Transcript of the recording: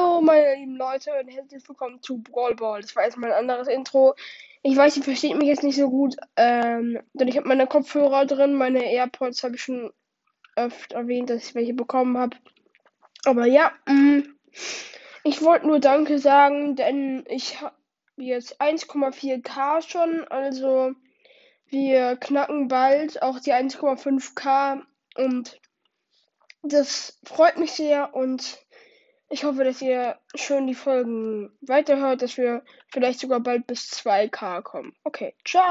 Hallo, meine lieben Leute und herzlich willkommen zu Brawl Ball. Das war erstmal ein anderes Intro. Ich weiß, ihr versteht mich jetzt nicht so gut, ähm, denn ich habe meine Kopfhörer drin, meine AirPods habe ich schon öfter erwähnt, dass ich welche bekommen habe. Aber ja, mh, mm, ich wollte nur Danke sagen, denn ich habe jetzt 1,4k schon, also wir knacken bald auch die 1,5k und das freut mich sehr und ich hoffe, dass ihr schön die Folgen weiterhört, dass wir vielleicht sogar bald bis 2K kommen. Okay, ciao.